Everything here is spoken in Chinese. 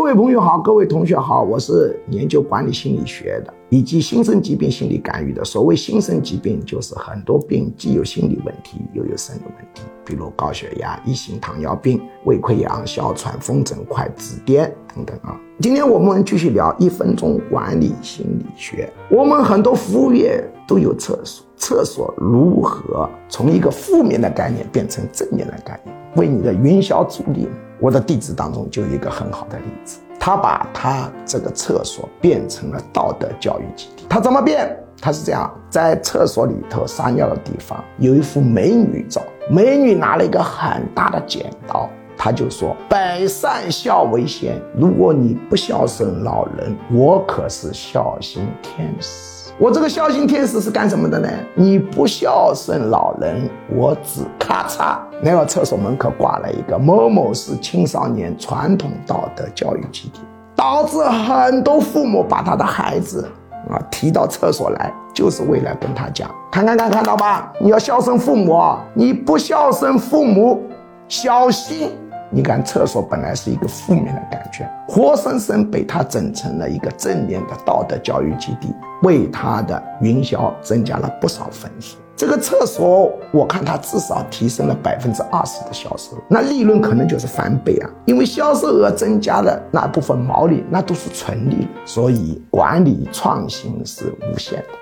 各位朋友好，各位同学好，我是研究管理心理学的，以及新生疾病心理干预的。所谓新生疾病，就是很多病既有心理问题，又有生理问题，比如高血压、一型糖尿病、胃溃疡、哮喘、风疹快、紫癜等等啊。今天我们继续聊一分钟管理心理学。我们很多服务业都有厕所，厕所如何从一个负面的概念变成正面的概念？为你的云霄助力。我的弟子当中就有一个很好的例子，他把他这个厕所变成了道德教育基地。他怎么变？他是这样，在厕所里头撒尿的地方有一幅美女照，美女拿了一个很大的剪刀，他就说：“百善孝为先，如果你不孝顺老人，我可是孝心天使。”我这个孝心天使是干什么的呢？你不孝顺老人，我只咔嚓，那个厕所门口挂了一个某某是青少年传统道德教育基地，导致很多父母把他的孩子啊提到厕所来，就是为了跟他讲，看看看看到吧，你要孝顺父母，你不孝顺父母，小心。你看，厕所本来是一个负面的感觉，活生生被他整成了一个正面的道德教育基地，为他的营销增加了不少分数。这个厕所，我看它至少提升了百分之二十的销售额，那利润可能就是翻倍啊！因为销售额增加了，那部分毛利那都是纯利。所以管理创新是无限的。